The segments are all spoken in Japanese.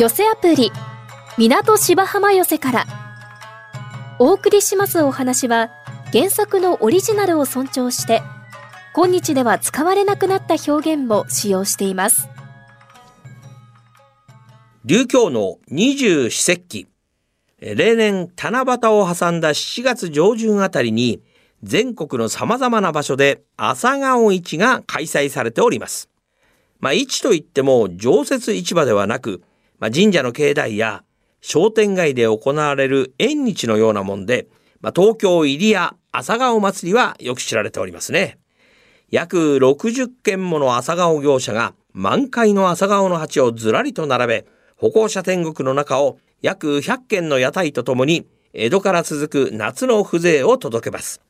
寄せアプリ港芝浜寄せから。お送りしますお話は原作のオリジナルを尊重して今日では使われなくなった表現も使用しています。流教の二十四節気。例年七夕を挟んだ7月上旬あたりに全国の様々な場所で朝顔市が開催されております。まあ、市といっても常設市場ではなく、まあ、神社の境内や商店街で行われる縁日のようなもんで、まあ、東京入谷朝顔祭りはよく知られておりますね。約60件もの朝顔業者が満開の朝顔の鉢をずらりと並べ、歩行者天国の中を約100件の屋台とともに江戸から続く夏の風情を届けます。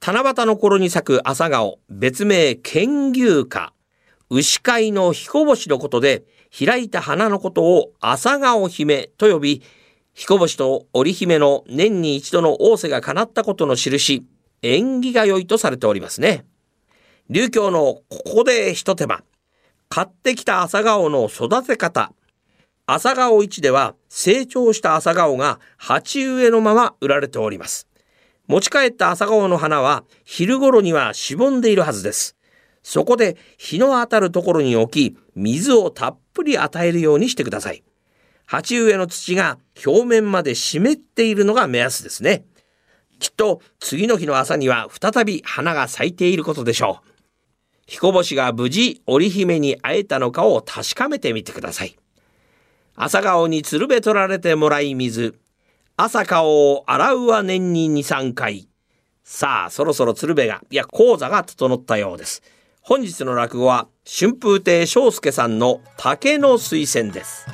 七夕の頃に咲く朝顔、別名剣牛花、牛飼いの彦星のことで、開いた花のことを朝顔姫と呼び、彦星と織姫の年に一度の仰せが叶ったことの印、縁起が良いとされておりますね。流教のここで一手間。買ってきた朝顔の育て方。朝顔市では成長した朝顔が鉢植えのまま売られております。持ち帰った朝顔の花は昼頃にはしぼんでいるはずです。そこで日の当たるところに置き、水をたっぷり与えるようにしてください。鉢植えの土が表面まで湿っているのが目安ですね。きっと次の日の朝には再び花が咲いていることでしょう。彦星が無事織姫に会えたのかを確かめてみてください。朝顔に鶴瓶取られてもらい水。朝顔を洗うは年に2、3回。さあ、そろそろ鶴瓶が、いや、講座が整ったようです。本日の落語は、春風亭昇介さんの竹の水仙です。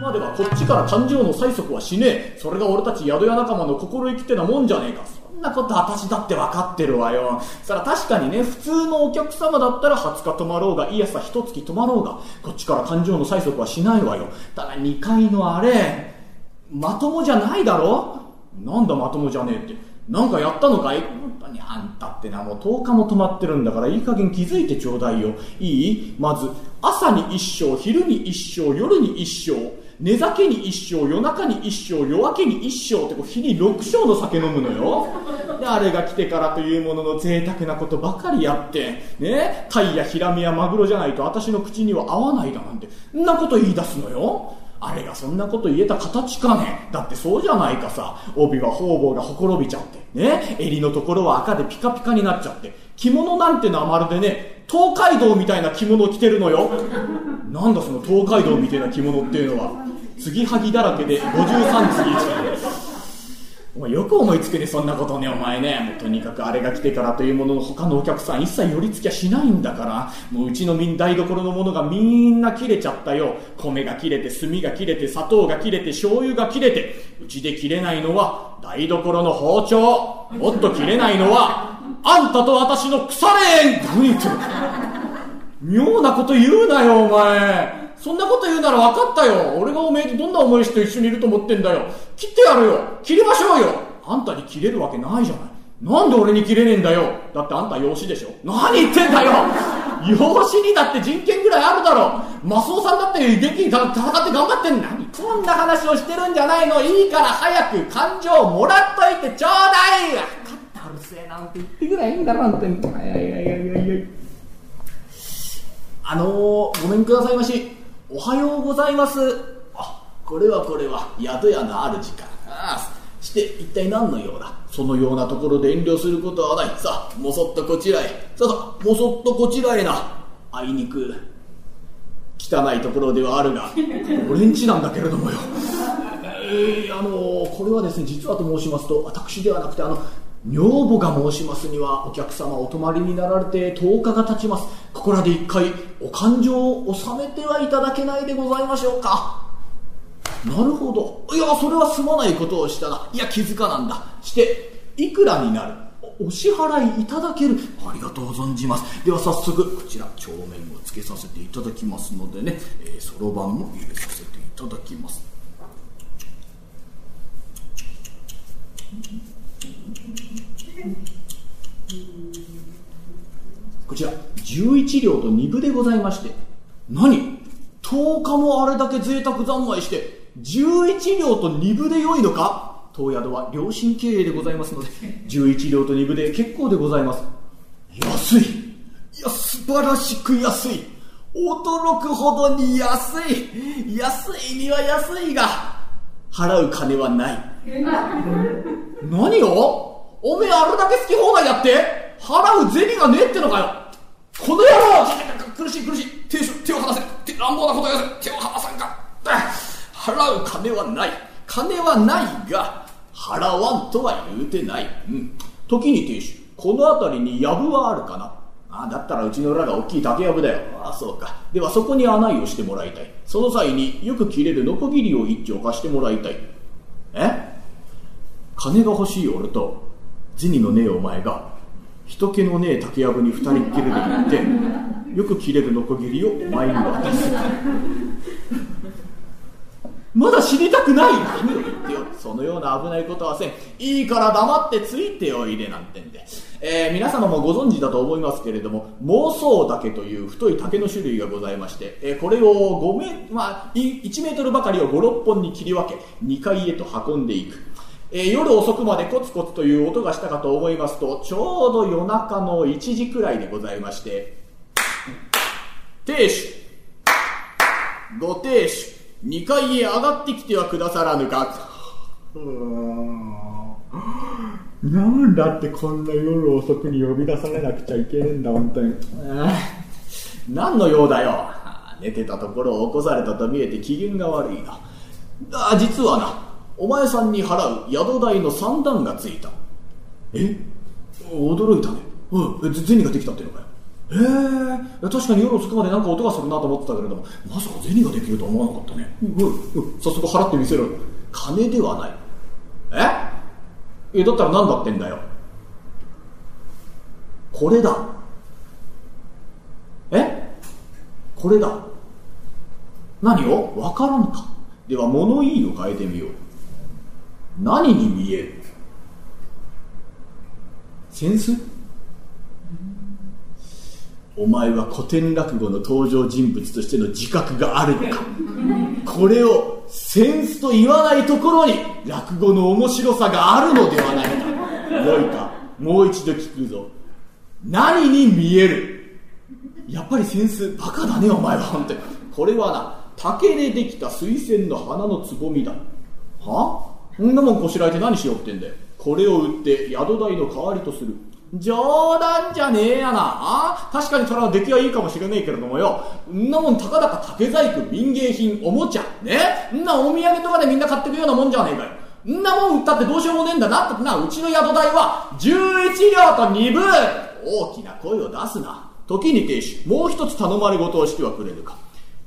まではこっちから誕生の催促はしねえ。それが俺たち宿屋仲間の心意気ってなもんじゃねえか。そんなこと私だって分かってるわよ。そら確かにね、普通のお客様だったら20日泊まろうが、いい朝一月泊まろうが、こっちから誕生の催促はしないわよ。ただ2階のあれ、まともじゃないだろ？なんだまともじゃねえって。なんかやったのかい？本当にあんたってな、もう10日も止まってるんだから、いい加減気づいてちょうだいよ。いい？まず、朝に一生、昼に一生、夜に一生。寝酒に一生、夜中に一生、夜明けに一生ってこう日に6升の酒飲むのよ。で、あれが来てからというものの贅沢なことばかりやって、ね、タイやヒラメやマグロじゃないと私の口には合わないだなんて、んなこと言い出すのよ。あれがそんなこと言えた形かねだってそうじゃないかさ。帯は方々がほころびちゃって、ね、襟のところは赤でピカピカになっちゃって、着物なんてのはまるでね、東海道みたいな着物を着てるのよ。なんだその東海道みたいな着物っていうのは。継ぎはぎだらけで53次お前よく思いつくね、そんなことね、お前ね。もうとにかくあれが来てからというものの他のお客さん一切寄り付きゃしないんだから、もううちの台所のものがみんな切れちゃったよ。米が切れて、炭が切れて、砂糖が切れて、醤油が切れて、うちで切れないのは台所の包丁。もっと切れないのは、あんたと私の腐れ縁何言ってる妙なこと言うなよ、お前。そんなこと言うなら分かったよ。俺がおめえとどんな思いして一緒にいると思ってんだよ。切ってやるよ。切りましょうよ。あんたに切れるわけないじゃない。なんで俺に切れねえんだよ。だってあんた養子でしょ。何言ってんだよ。養子にだって人権ぐらいあるだろ。マスオさんだって元気に戦って頑張ってん何こんな話をしてるんじゃないの。いいから早く感情をもらっといてちょうだい。分かったうるせえなんて言ってくらいいいんだろ、あんた。いやいやいやいやいや。あのー、ごめんくださいまし。おはようございます。あ、これはこれは、宿屋の主か。ああ、して一体何の用だ？そのようなところで遠慮することはない。さあ、もそっとこちらへ。さあさあ、もそっとこちらへな。あいにく、汚いところではあるが、俺んちなんだけれどもよ。えー、あのこれはですね、実はと申しますと、私ではなくて、あの、女房が申しますにはお客様お泊まりになられて10日が経ちます。ここらで一回お勘定を収めてはいただけないでございましょうか。なるほど。いやそれはすまないことをしたな。いや気づかなんだ。していくらになる。お支払いいただける。ありがとう存じます。では早速こちら帳面をつけさせていただきますのでね。そろばんも入れさせていただきます。うんこちら11両と2部でございまして何？10日もあれだけ贅沢三昧して11両と2部で良いのか？当宿は良心経営でございますので11両と2部で結構でございます。安い。いや素晴らしく安い。驚くほどに安い。安いには安いが払う金はない。何を？おめえあれだけ好き放題やって払う銭がねえってのかよ。この野郎！苦しい苦しい。手手を離せ。手乱暴なことやせ。手を離さんか。払う金はない。金はないが払わんとは言うてない、うん、時に亭主この辺りに藪はあるかな？ああだったらうちの裏が大きい竹やぶだよ。ああ、そうか。ではそこに穴井をしてもらいたい。その際によく切れるノコギリを一丁貸してもらいたい。え？金が欲しい俺と、銭のねえお前が、人気のねえ竹やぶに二人っきりで行って、よく切れるノコギリをお前に渡す。まだ死にたくない何を言ってよ。そのような危ないことはせん。いいから黙ってついておいでなんてんで。えー、皆様もご存知だと思いますけれども、妄想竹という太い竹の種類がございまして、えー、これを5メ、まあ、1メートルばかりを5、6本に切り分け、2階へと運んでいく。えー、夜遅くまでコツコツという音がしたかと思いますと、ちょうど夜中の1時くらいでございまして、亭主、ご亭主、2階へ上がってきてはくださらぬか。なんだってこんな夜遅くに呼び出されなくちゃいけねえんだ、本当に。何の用だよ。寝てたところを起こされたと見えて機嫌が悪いな。あ、実はな、お前さんに払う宿代の三段がついた。え？驚いたね。うん、銭ができたっていうのかよ。へえ、確かに夜遅くまでなんか音がするなと思ってたけれども、まさか銭ができるとは思わなかったね。うん、うん、早速払ってみせろ。金ではない。え？え、だったら何だってんだよ。これだ。え？これだ。何を？わからんか。では物言いを変えてみよう。何に見える？センス？お前は古典落語の登場人物としての自覚があるのか？これをセンスと言わないところに落語の面白さがあるのではないか。よいかもう一度聞くぞ。何に見える？やっぱりセンスバカだねお前は本当に。これはな竹でできた水仙の花のつぼみだ。は？そんなもんこしらえて何しようってんだよこれを売って宿代の代わりとする冗談じゃねえやな。確かにそれは出来はいいかもしれねえけれどもよ。んなもんたかだか竹細工、民芸品、おもちゃ。ねんなお土産とかでみんな買ってくようなもんじゃねえかよ。んなもん売ったってどうしようもねえんだな。ってな、うちの宿代は11両と2分大きな声を出すな。時に亭主、もう一つ頼まれ事をしてはくれるか。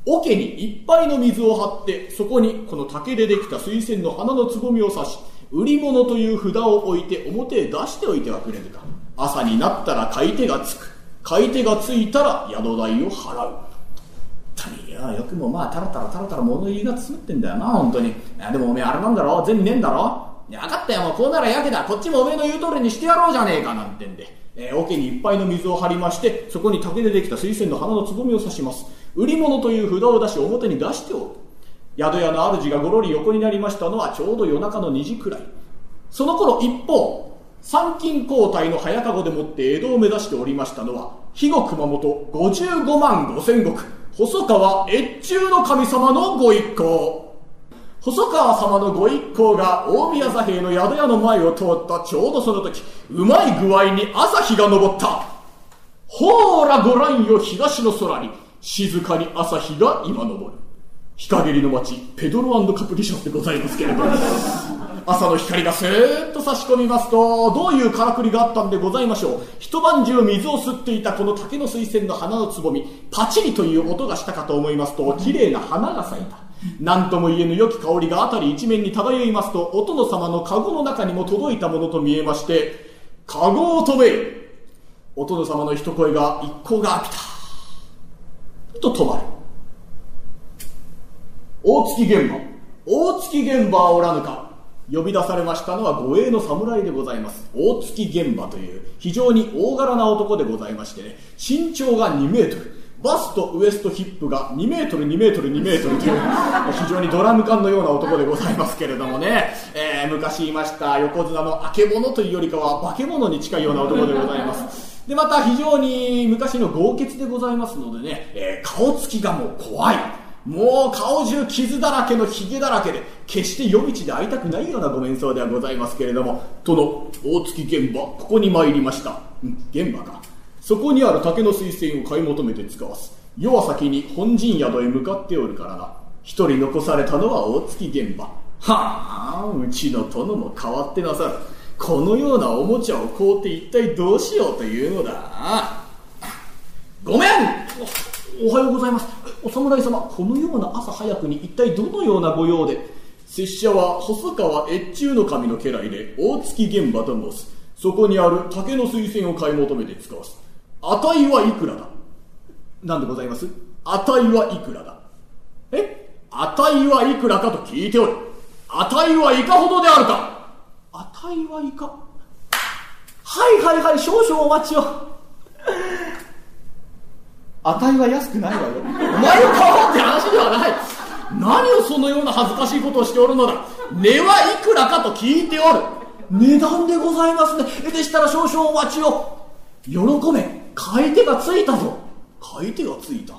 桶にいっぱいの水を張って、そこにこの竹でできた水仙の花のつぼみを刺し、売り物という札を置いて表へ出しておいてはくれるか。朝になったら買い手がつく。買い手がついたら宿代を払う。いや、よくもまあ、たらたらたらたら物言いがつってんだよな、本当に。い、でもおめえあれなんだろ？銭ねえんだろ？いや、分かったよ、もうこうならやけだ。こっちもおめえの言う通りにしてやろうじゃねえか、なんてんで。えー、桶にいっぱいの水を張りまして、そこに竹でできた水仙の花のつぼみを刺します。売り物という札を出し表に出しておる。宿屋の主がごろり横になりましたのはちょうど夜中の2時くらい。その頃一方、参勤交代の早籠でもって江戸を目指しておりましたのは、肥後熊本55万5千石、細川越中の神様のご一行。細川様のご一行が大宮座兵の宿屋の前を通ったちょうどその時、うまい具合に朝日が昇った。ほーらご覧よ東の空に、静かに朝日が今昇る。日陰りの町、ペドロカプリションでございますけれども。朝の光がスーッと差し込みますと、どういうからくりがあったんでございましょう。一晩中水を吸っていたこの竹の水仙の花のつぼみ、パチリという音がしたかと思いますと、綺麗な花が咲いた。何とも言えぬ良き香りが辺り一面に漂いますと、お殿様の籠の中にも届いたものと見えまして、籠を止めお殿様の一声が一行が来た。と止まる。大月現場。大月現場はおらぬか。呼び出されましたのは護衛の侍でございます大月玄馬という非常に大柄な男でございましてね身長が2メートルバストウエストヒップが2メートル2メートル2メートルという非常にドラム缶のような男でございますけれどもね、えー、昔いました横綱のあけぼのというよりかは化け物に近いような男でございますでまた非常に昔の豪傑でございますのでね、えー、顔つきがもう怖い。もう顔中傷だらけのヒゲだらけで決して夜道で会いたくないようなご面相ではございますけれども殿大月現場ここに参りました。うん現場か。そこにある竹の水仙を買い求めて使わす。世は先に本陣宿へ向かっておるからな。一人残されたのは大月現場。はあうちの殿も変わってなさる。このようなおもちゃを買うて一体どうしようというのだ。ごめん！おはようございます。お侍様このような朝早くに一体どのようなご用で？拙者は細川越中の神の家来で大月現場と申す。そこにある竹の水仙を買い求めて使わす。値はいくらだ？なんでございます？値はいくらだ？え？値はいくらかと聞いておる。値はいかほどであるか！値はいか。はいはいはい少々お待ちを。値は安くないわよ。お前を買おうって話ではない。何をそのような恥ずかしいことをしておるのだ。値はいくらかと聞いておる。値段でございますね。でしたら少々お待ちを。喜べ。買い手がついたぞ。買い手がついた。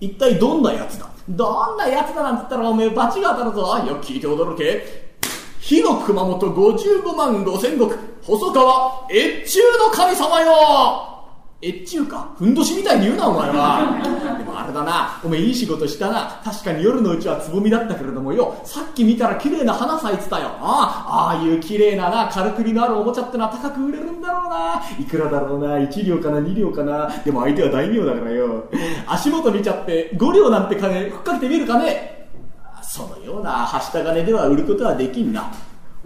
一体どんなやつだ。どんなやつだなんつったらおめえ罰が当たるぞ。よく聞いて驚け。火の熊本55万5千石。細川越中の神様よ。越中か。ふんどしみたいに言うなお前は。でもあれだな。おめえいい仕事したな。確かに夜のうちはつぼみだったけれどもよ。さっき見たら綺麗な花咲いてたよ。あああいう綺麗なな軽くりのあるおもちゃってのは高く売れるんだろうな。いくらだろうな。1両かな2両かな。でも相手は大名だからよ。足元見ちゃって5両なんて金ふっかけてみるかね。そのようなはした金では売ることはできんな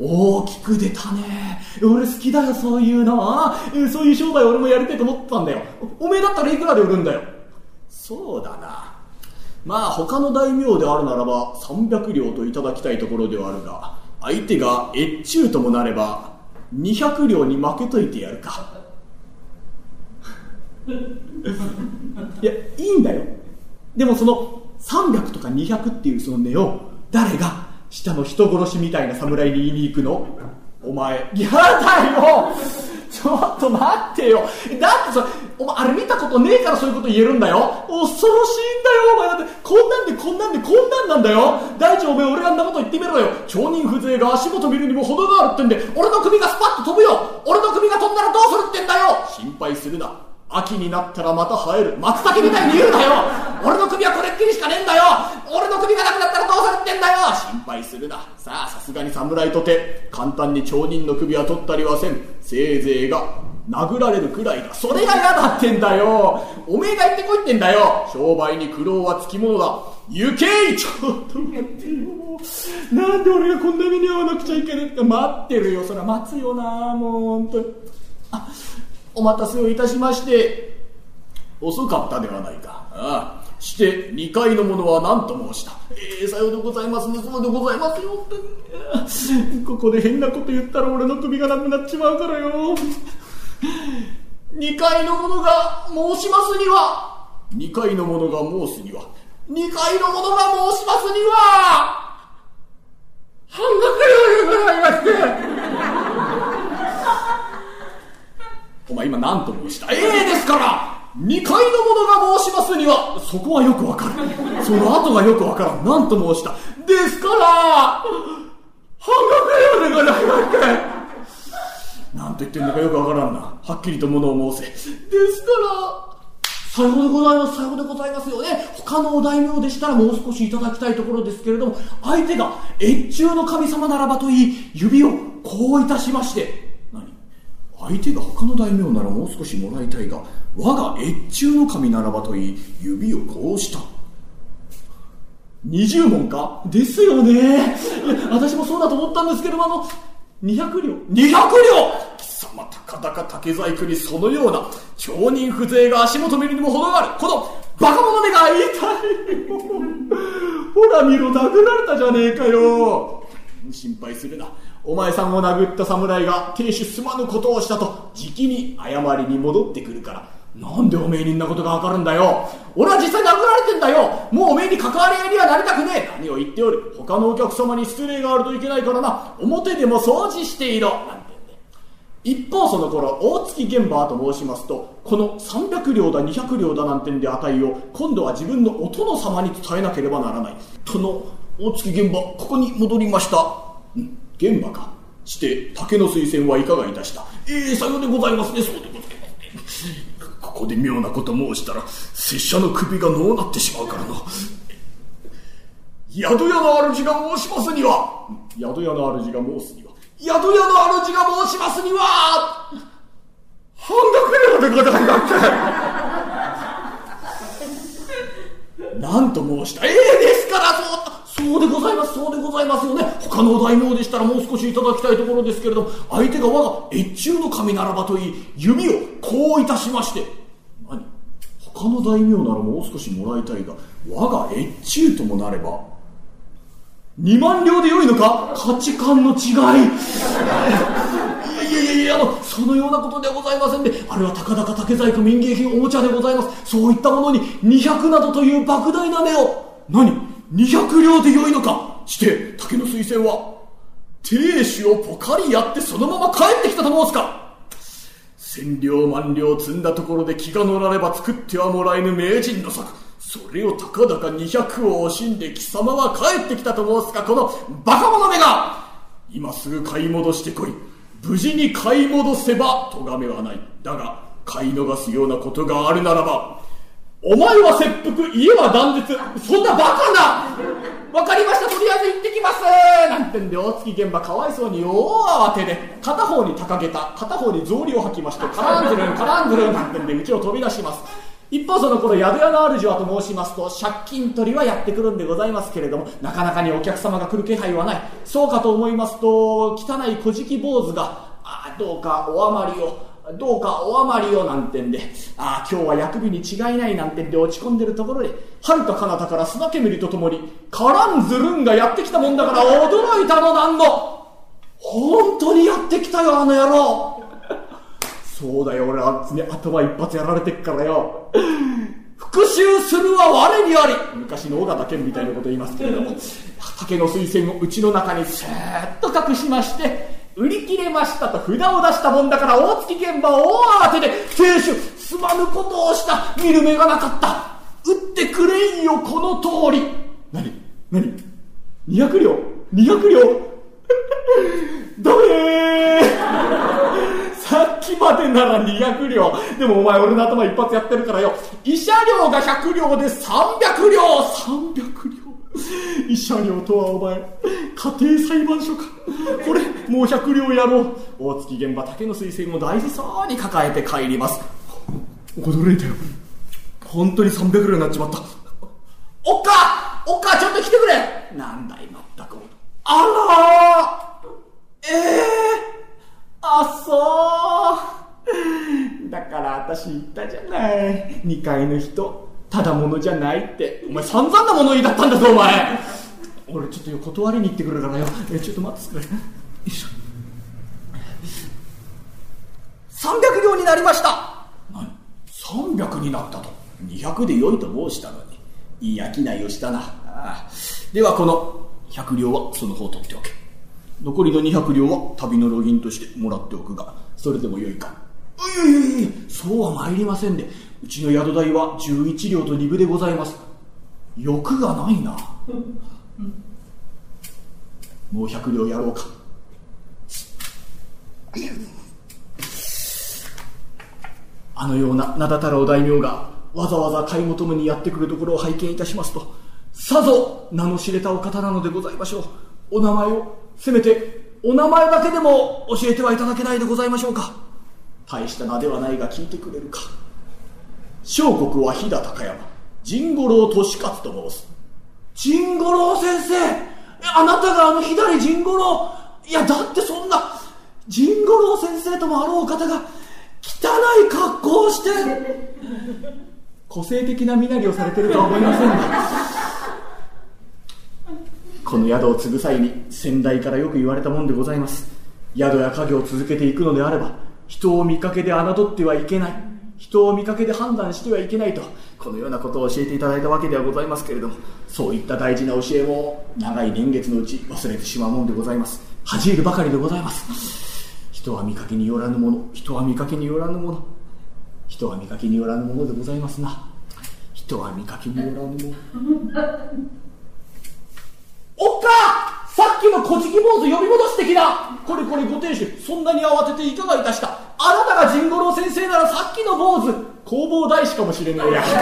大きく出たね。俺好きだよ、そういうの。そういう商売俺もやりたいと思ってたんだよ。おめえだったらいくらで売るんだよ。そうだな。まあ他の大名であるならば300両といただきたいところではあるが、相手が越中ともなれば200両に負けといてやるか。いや、いいんだよ。でもその300とか200っていうその値を誰が下の人殺しみたいな侍に言いに行くの？お前、やだよ！ちょっと待ってよ！だってさ、お前あれ見たことねえからそういうこと言えるんだよ！恐ろしいんだよ！お前だってこんなんでこんなんでこんなんなんだよ！大地お前俺がんなこと言ってみろよ！町人風情が足元見るにも程があるってんで俺の首がスパッと飛ぶよ！俺の首が飛んだらどうするってんだよ！心配するな。秋になったらまた生える。松茸みたいに言うなよ。俺の首はこれっきりしかねえんだよ。俺の首がなくなったらどうするってんだよ。心配するな。さあさすがに侍とて簡単に町人の首は取ったりはせん。せいぜいが殴られるくらいだ。それが嫌だってんだよ。おめえが行ってこいってんだよ。商売に苦労はつきものだ。行けいちょっと待ってよ。なんで俺がこんな目に遭わなくちゃいけないって待ってるよ。そりゃ待つよなもう本当に。あお待たせをいたしまして遅かったではないか。ああ。して2階の者は何と申した。ええー、さようでございます。そうでございますよ。ここで変なこと言ったら俺の首がなくなっちまうからよ。2階の者が申しますには。2階の者が申すには。2階の者が申しますには。半額でございましてお前今何と申した？ええですから。2階の者が申しますにはそこはよくわかるその後がよくわからん。何と申した？ですから。半額でございますなんと言ってんのかよくわからんな。はっきりと物を申せ。ですから。さようでございます、さようでございますよね。他のお大名でしたらもう少しいただきたいところですけれども、相手が越中の神様ならばといい、指をこういたしまして、相手が他の大名ならもう少しもらいたいが我が越中の神ならばといい指をこうした。20問か？ですよね。私もそうだと思ったんですけどもあの200両。200両！貴様たかだか竹細工にそのような町人風情が足元見るにも程がある。このバカ者目が痛いほら見ろ殴られたじゃねえかよ。心配するな。お前さんを殴った侍が亭主すまぬことをしたと、じきに謝りに戻ってくるから。なんでおめえにんなことがわかるんだよ。俺は実際殴られてんだよ。もうおめえに関わり合いにはなりたくねえ。何を言っておる。他のお客様に失礼があるといけないからな。表でも掃除していろ。なんてね。一方その頃、大月現場と申しますと、この300両だ200両だなんてんで値を、今度は自分のお殿様に伝えなければならない。殿、大月現場、ここに戻りました。現場か？して、竹の水仙はいかがいたした？ええさようでございますね、そうでございますね。ここで妙なこと申したら、拙者の首がのうなってしまうからな。宿屋の主が申しますには、宿屋の主が申すには、宿屋の主が申しますには、半額料でございます。なんと申した？ええですから、そう、そうでございます、そうでございますよね。他の大名でしたらもう少しいただきたいところですけれども、相手が我が越中の神ならばといい、弓をこういたしまして、何？他の大名ならもう少しもらいたいが、我が越中ともなれば、2万両でよいのか？価値観の違い。いやいやいやあの、そのようなことではございませんで、あれはたかだか竹細工民芸品おもちゃでございます。そういったものに200などという莫大な値を、何？?200 両でよいのか？して、竹の水仙は、亭主をポカリやってそのまま帰ってきたと申すか？千両万両積んだところで気が乗られば作ってはもらえぬ名人の策。それをたかだか200を惜しんで貴様は帰ってきたと申すか、このバカ者めが今すぐ買い戻してこい。無事に買い戻せば、咎めはない。だが、買い逃すようなことがあるならば、お前は切腹、家は断絶。そんなバカなわかりました、とりあえず行ってきますなんてんで、大月現場かわいそうに大慌てで、片方に高げた、片方に草履を履きまして、カランズルン、カランズルンなんてんで、うちを飛び出します。一方その頃、宿屋の主はと申しますと、借金取りはやってくるんでございますけれども、なかなかにお客様が来る気配はない。そうかと思いますと、汚い小敷坊主が、あどうかお余りを、どうかお余りをなんてんで、ああ、今日は薬味に違いないなんてんで落ち込んでるところで、遥か彼方から砂煙とともに、カランズルンがやってきたもんだから驚いたのなんの。本当にやってきたよ、あの野郎。そうだよ、俺はあっちに頭一発やられてっからよ。復讐するは我にあり昔の尾形健みたいなこと言いますけれども、竹の水仙をうちの中にスーッと隠しまして、売り切れましたと札を出したもんだから大月現場を大慌てで、亭主、すまぬことをした、見る目がなかった。売ってくれんよ、この通り。何？何 ?200 両 ?200 両？ダメ さっきまでなら200両。でもお前俺の頭一発やってるからよ。慰謝料が100両で300両 !300 両。慰謝料とはお前、家庭裁判所か。これ、もう100両やろう。大月現場竹の水仙を大事そうに抱えて帰ります。驚いたよ。本当に300両になっちまった。おっかおっかちょっと来てくれなんだい、まったく。あらええー、あ、そう。だから私言ったじゃない。2階の人、ただものじゃないって。お前散々な物言いだったんだぞ、お前。俺ちょっとよ断りに行ってくるからよ。え、ちょっと待ってくれ。よいしょ。300両になりました何 ?300 になったと。200で良いと申したのに。いい商いをしたな。ああではこの100両はその方取っておけ。残りの200両は旅の路銀としてもらっておくが、それでもよいか。いやいやいやそうは参りませんで、うちの宿代は11両と2分でございます。欲がないな。もう100両やろうか。あのような名だたるお大名がわざわざ買い求めにやってくるところを拝見いたしますと、さぞ名の知れたお方なのでございましょう。お名前を、せめてお名前だけでも教えてはいただけないでございましょうか。大した名ではないが聞いてくれるか。小国は飛騨高山、神五郎利勝と申す。神五郎先生あなたがあの左神五郎。いや、だってそんな、神五郎先生ともあろう方が、汚い格好をして、個性的な身なりをされてるとは思いませんが、この宿を継ぐ際に先代からよく言われたもんでございます。宿や家業を続けていくのであれば人を見かけで侮ってはいけない。人を見かけで判断してはいけないとこのようなことを教えていただいたわけではございますけれどもそういった大事な教えも長い年月のうち忘れてしまうもんでございます。恥じるばかりでございます。人は見かけによらぬもの人は見かけによらぬもの。人は見かけによらぬものでございますな。人は見かけによらぬもの。おっか！さっきの小じき坊主呼び戻してきなこれこれご亭主そんなに慌てていかがいたした？あなたが神五郎先生ならさっきの坊主弘法大師かもしれないや。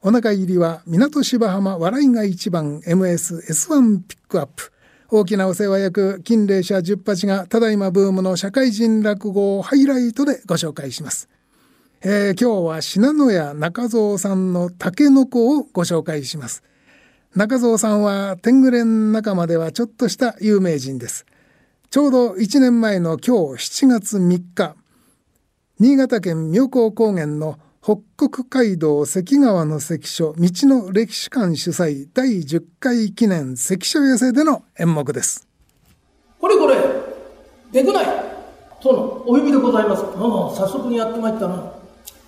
お腹入りは港芝浜笑いが一番 MSS1 ピックアップ。大きなお世話役金霊社十八がただいまブームの社会人落語をハイライトでご紹介します、えー、今日は信濃屋中蔵さんの竹の子をご紹介します。中蔵さんは天狗連仲間ではちょっとした有名人です。ちょうど1年前の今日7月3日新潟県妙高高原の北国街道関川の関所道の歴史館主催第10回記念関所寄せでの演目ですこれこれでくない殿お呼びでございますああ早速にやってまいったな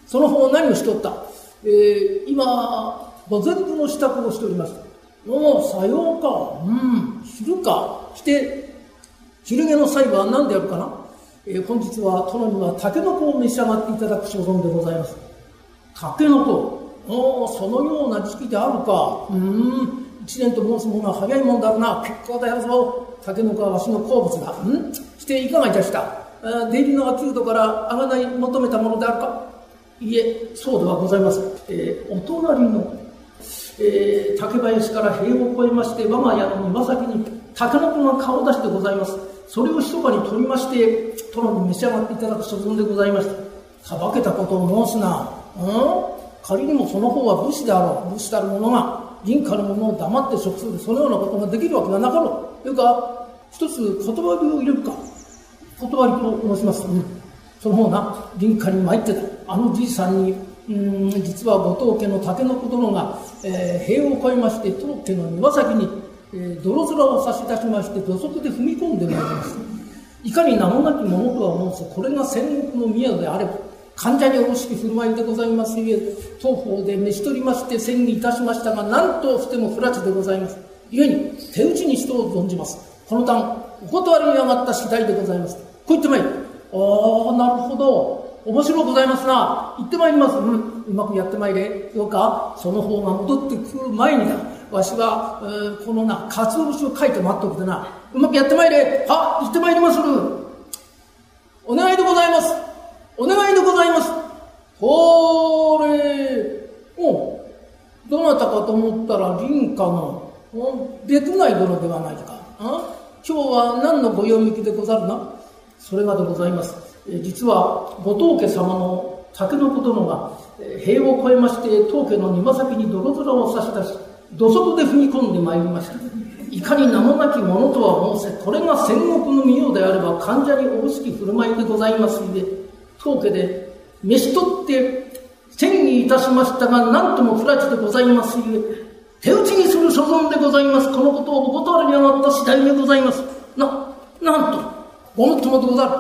その方何をしとったえー、今御前部の支度をしておりますおおさようかうん昼かして昼寝の際は何であるかな？えー、本日は殿にはタケノコを召し上がっていただく所存でございます。タケノコおお、そのような時期であるか。うん、一年と申すものは早いもんだろうな。結構だよぞ。タケノコはわしの好物だ。うん？していかがいたした？出入りの秋人からあがない求めたものであるか？いいえ、そうではございません。えー、お隣の、えー、竹林から塀を越えまして、我が家の庭先にタケノコが顔を出してございます。それを密かに取りまして、殿に召し上がっていただく所存でございました。さばけたことを申すな。うん？仮にもその方は武士であろう。武士たる者が、銀貨の者を黙って食する。そのようなことができるわけがなかろう。というか、一つ断りを入れるか。断りと申します。うん。その方な、銀貨に参ってた。あのじいさんに、うん、実は後藤家の竹の子殿が、えー、塀を越えまして、当家の庭先にえ、泥面を差し出しまして土足で踏み込んでまいりました。いかに名もなきものとは申すこれが戦国の宮であれば患者におろしき振る舞いでございます。ゆえ当方で召し取りまして戦議いたしましたが何としても不埒でございます。故に手打ちにしと存じます。この段お断りに上がった次第でございます。こう言ってまいるああなるほど。面白うございますな。行ってまいります。うんうまくやってまいれ。ようかその方が戻ってくる前にだわしは、えー、このな、かつお節を書いて待っとくでな、うまくやってまいれ。は、行ってまいりまする。お願いでございます。お願いでございます。ほーれ、おどなたかと思ったら、林家の、別内殿ではないか。あ今日は何のご用向きでござるな？それがでございます。え実は、後藤家様の竹の子殿が、塀を越えまして、当家の庭先に泥面を差し出し、土足で踏み込んでまいりました。いかに名もなきものとは申せ、これが戦国の御用であれば患者におろしき振る舞いでございますので、当家で召し取って戦議いたしましたが、なんとも不埒でございますゆえ、手打ちにする所存でございます。このことをお断りに上がった次第でございます。な、なんと、ごもっともでござる。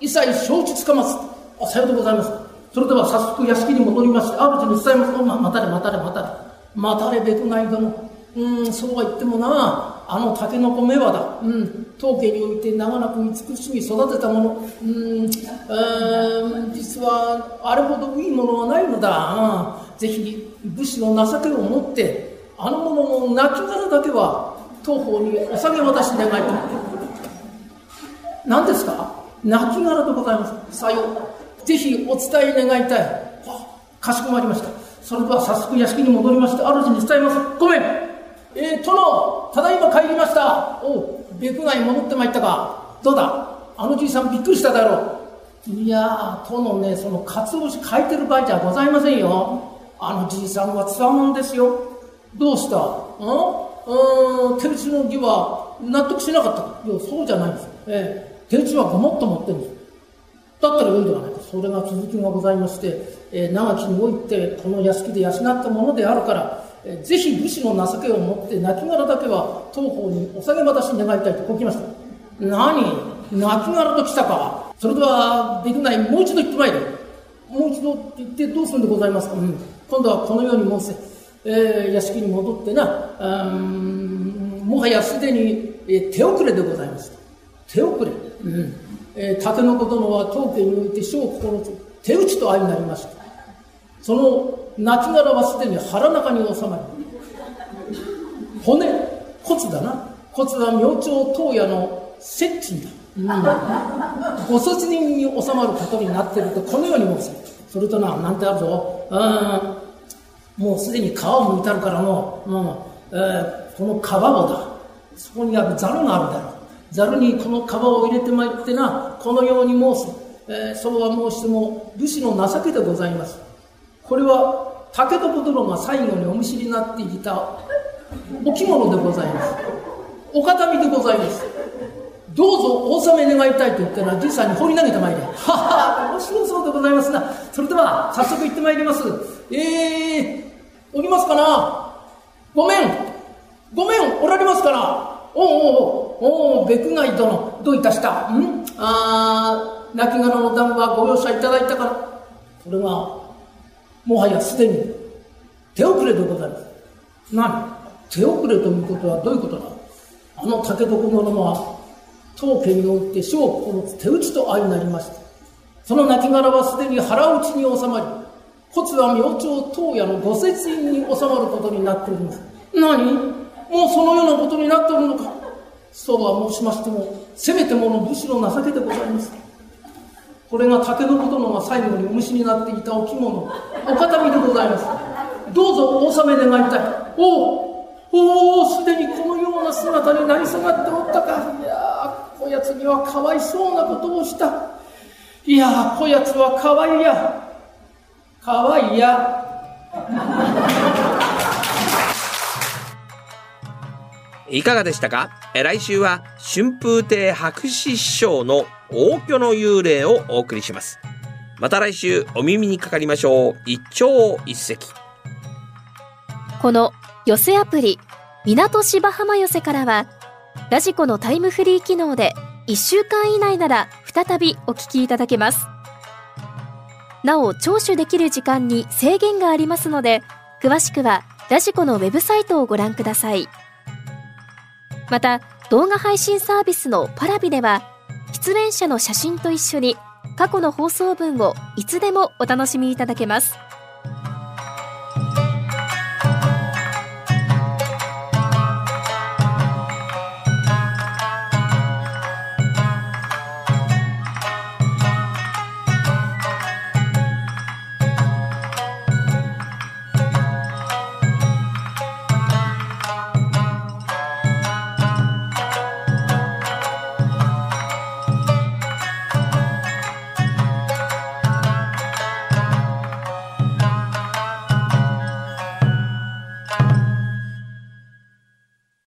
一切承知つかます。あ、さようでございます。それでは早速屋敷に戻りまして、主に伝えます。ま、待たれ待たれ待たれ。待たれべくない殿。うん、そうは言ってもな、あのタケノコメワだ。うん、当家において長らく慈しみ育てたもの。うん、実はあれほどいいものはないのだ。ぜひ武士の情けを持って、あの者の亡骸だけは当方にお下げ渡し願いと。何ですか？亡骸でございます。さよう。ぜひお伝え願いたい。かしこまりました。それでは早速屋敷に戻りまして主に伝えます。ごめん。えー、殿ただいま帰りました。おう別外戻ってまいったか。どうだ？あのじいさんびっくりしただろう。いやー殿ねそのかつお節書いてる場合じゃございませんよ。あのじいさんはつわもんですよ。どうした？んうん手打ちの儀は納得しなかったいやそうじゃないんです。ええ。手打ちはごもっと持ってるんです。だったらよいではない。かそれが続きがございましてえー、長きにおいてこの屋敷で養ったものであるから、えぜひ武士の情けを持って亡骸だけは当方にお下げ渡し願いたいとこう来ました。何？亡骸と来たか。それではできない。もう一度言ってまいれ。もう一度って言ってどうするんでございますか、うん、今度はこのように申せ、えー、屋敷に戻ってな。うん。もはやすでに、えー、手遅れでございます手遅れ、うん。えー、竹の子殿は当家において小心つ手打ちと相なりました。その亡骸はすでに腹中に収まり骨骨だな。骨は明朝東野の接近だ、うん、ご卒人に収まることになっているとこのように申す。それとななんてあるぞ。うん。もうすでに皮を剥いたるからの、うん。えー、この皮をだ。そこにあるザルがあるだろうざるにこの皮を入れてまいってなこのように申す、えー、そうは申しても武士の情けでございます。これは武田殿が最後にお見知りになっていたお着物でございます。お形見でございます。どうぞお納め願いたいと言ったらじいさんに放り投げてまいれ。はは面白そうでございますな。それでは早速行ってまいります。えー、おりますかな？ごめん。ごめんおられますかなおおおお別貝殿どういたした？ん？あ亡骸の段はご容赦いただいたからそれがもはやすでに手遅れでございます何手遅れということはどういうことだ？あの竹床のは当家において小この手打ちと相なりました。その亡骸はすでに腹打ちに収まり骨は明朝東野の御節院に収まることになっております。何？もうそのようなことになっておるのか。そうは申しましてもせめてもの武士の情けでございます。これが竹の殿が最後にお虫になっていたお着物お形見でございます。どうぞお納め願いたい。おおおおすでにこのような姿になり下がっておったか。いやこやつにはかわいそうなことをした。いやこやつはかわいや。かわいや。いかがでしたか？来週は春風亭白紙師匠の王居の幽霊をお送りします。また来週お耳にかかりましょう。一朝一夕。この寄せアプリ港芝浜寄せからはラジコのタイムフリー機能で1週間以内なら再びお聞きいただけます。なお聴取できる時間に制限がありますので詳しくはラジコのウェブサイトをご覧ください。また動画配信サービスのパラビでは出演者の写真と一緒に過去の放送分をいつでもお楽しみいただけます。